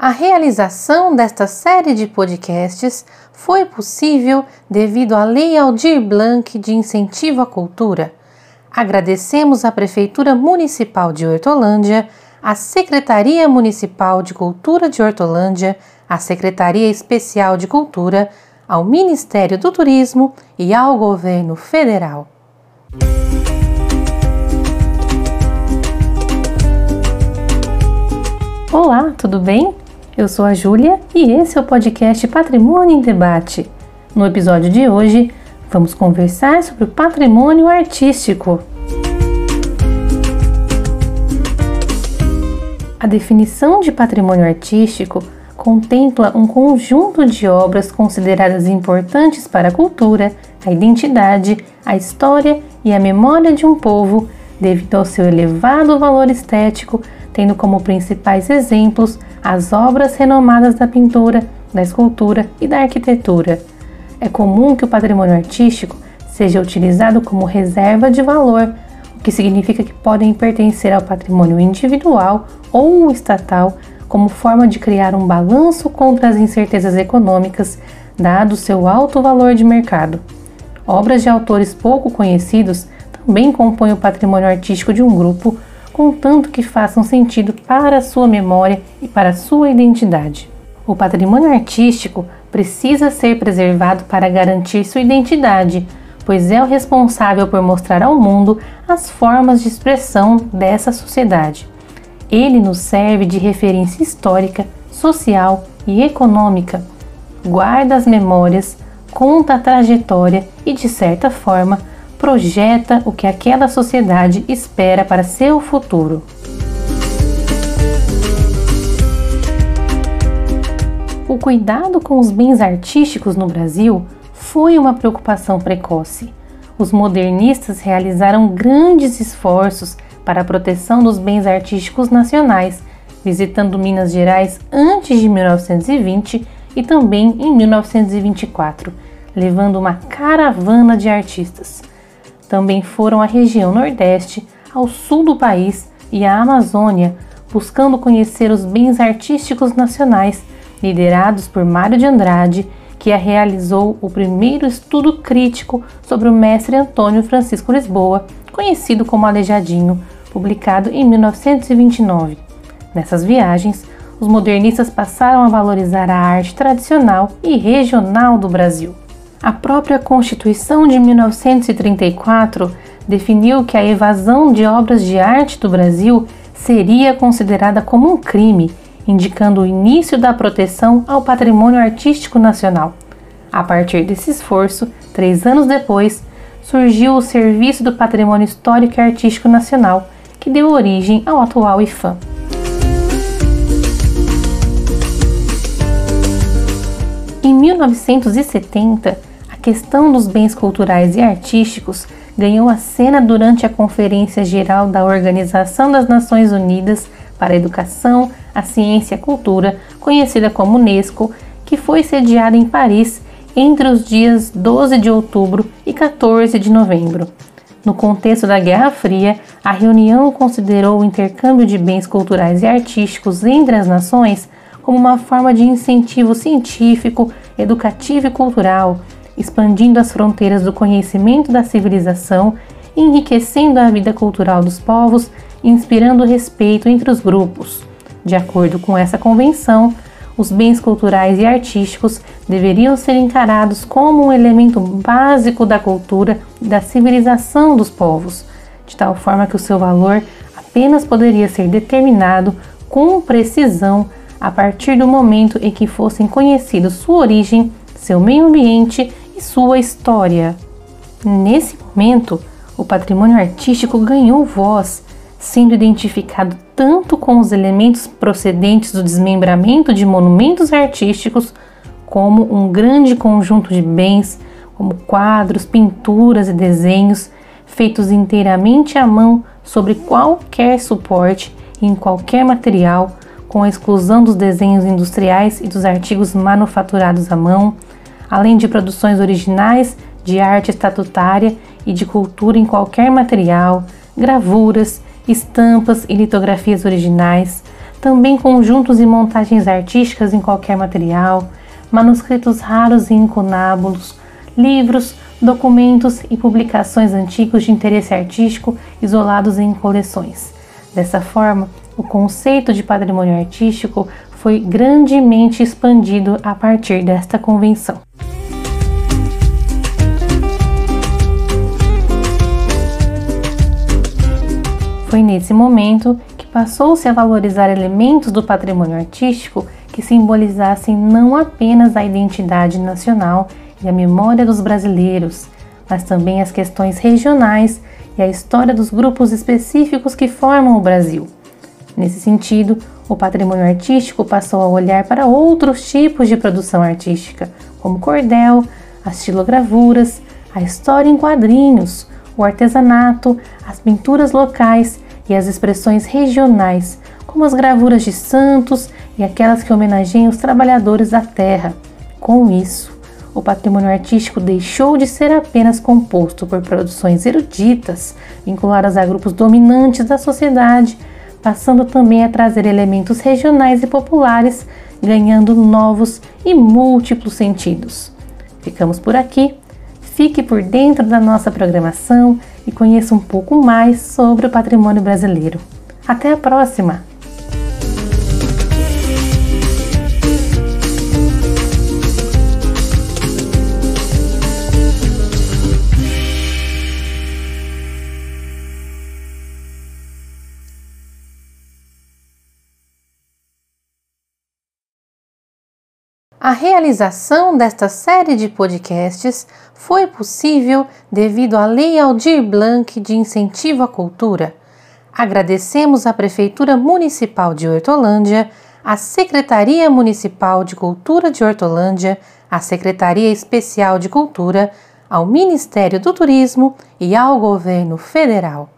A realização desta série de podcasts foi possível devido à Lei Aldir Blanc de Incentivo à Cultura. Agradecemos à Prefeitura Municipal de Hortolândia, à Secretaria Municipal de Cultura de Hortolândia, à Secretaria Especial de Cultura, ao Ministério do Turismo e ao Governo Federal. Olá, tudo bem? Eu sou a Júlia e esse é o podcast Patrimônio em Debate. No episódio de hoje, vamos conversar sobre o patrimônio artístico. A definição de patrimônio artístico contempla um conjunto de obras consideradas importantes para a cultura, a identidade, a história e a memória de um povo, devido ao seu elevado valor estético, tendo como principais exemplos as obras renomadas da pintura, da escultura e da arquitetura. É comum que o patrimônio artístico seja utilizado como reserva de valor, o que significa que podem pertencer ao patrimônio individual ou estatal como forma de criar um balanço contra as incertezas econômicas, dado seu alto valor de mercado. Obras de autores pouco conhecidos também compõem o patrimônio artístico de um grupo contanto que façam sentido para a sua memória e para a sua identidade. O patrimônio artístico precisa ser preservado para garantir sua identidade, pois é o responsável por mostrar ao mundo as formas de expressão dessa sociedade. Ele nos serve de referência histórica, social e econômica, guarda as memórias, conta a trajetória e, de certa forma, projeta o que aquela sociedade espera para seu futuro. O cuidado com os bens artísticos no Brasil foi uma preocupação precoce. Os modernistas realizaram grandes esforços para a proteção dos bens artísticos nacionais, visitando Minas Gerais antes de 1920 e também em 1924, levando uma caravana de artistas também foram à região Nordeste, ao sul do país e à Amazônia, buscando conhecer os bens artísticos nacionais, liderados por Mário de Andrade, que realizou o primeiro estudo crítico sobre o mestre Antônio Francisco Lisboa, conhecido como Aleijadinho, publicado em 1929. Nessas viagens, os modernistas passaram a valorizar a arte tradicional e regional do Brasil. A própria Constituição de 1934 definiu que a evasão de obras de arte do Brasil seria considerada como um crime, indicando o início da proteção ao patrimônio artístico nacional. A partir desse esforço, três anos depois, surgiu o Serviço do Patrimônio Histórico e Artístico Nacional, que deu origem ao atual IFAM. Em 1970, questão dos bens culturais e artísticos ganhou a cena durante a Conferência Geral da Organização das Nações Unidas para a Educação, a Ciência e a Cultura, conhecida como Unesco, que foi sediada em Paris entre os dias 12 de outubro e 14 de novembro. No contexto da Guerra Fria, a reunião considerou o intercâmbio de bens culturais e artísticos entre as nações como uma forma de incentivo científico, educativo e cultural expandindo as fronteiras do conhecimento da civilização, enriquecendo a vida cultural dos povos inspirando respeito entre os grupos. De acordo com essa convenção, os bens culturais e artísticos deveriam ser encarados como um elemento básico da cultura e da civilização dos povos, de tal forma que o seu valor apenas poderia ser determinado com precisão a partir do momento em que fossem conhecidos sua origem, seu meio ambiente e sua história. Nesse momento, o patrimônio artístico ganhou voz, sendo identificado tanto com os elementos procedentes do desmembramento de monumentos artísticos, como um grande conjunto de bens, como quadros, pinturas e desenhos feitos inteiramente à mão sobre qualquer suporte em qualquer material, com a exclusão dos desenhos industriais e dos artigos manufaturados à mão, além de produções originais de arte estatutária e de cultura em qualquer material, gravuras, estampas e litografias originais, também conjuntos e montagens artísticas em qualquer material, manuscritos raros e incunábulos, livros, documentos e publicações antigos de interesse artístico isolados em coleções. Dessa forma, o conceito de patrimônio artístico foi grandemente expandido a partir desta convenção. Foi nesse momento que passou-se a valorizar elementos do patrimônio artístico que simbolizassem não apenas a identidade nacional e a memória dos brasileiros, mas também as questões regionais e a história dos grupos específicos que formam o Brasil. Nesse sentido, o patrimônio artístico passou a olhar para outros tipos de produção artística, como cordel, as estilogravuras, a história em quadrinhos, o artesanato, as pinturas locais e as expressões regionais, como as gravuras de santos e aquelas que homenageiam os trabalhadores da terra. Com isso, o patrimônio artístico deixou de ser apenas composto por produções eruditas, vinculadas a grupos dominantes da sociedade, passando também a trazer elementos regionais e populares, ganhando novos e múltiplos sentidos. Ficamos por aqui. Fique por dentro da nossa programação e conheça um pouco mais sobre o patrimônio brasileiro. Até a próxima! A realização desta série de podcasts foi possível devido à Lei Aldir Blanc de Incentivo à Cultura. Agradecemos à Prefeitura Municipal de Hortolândia, à Secretaria Municipal de Cultura de Hortolândia, à Secretaria Especial de Cultura, ao Ministério do Turismo e ao Governo Federal.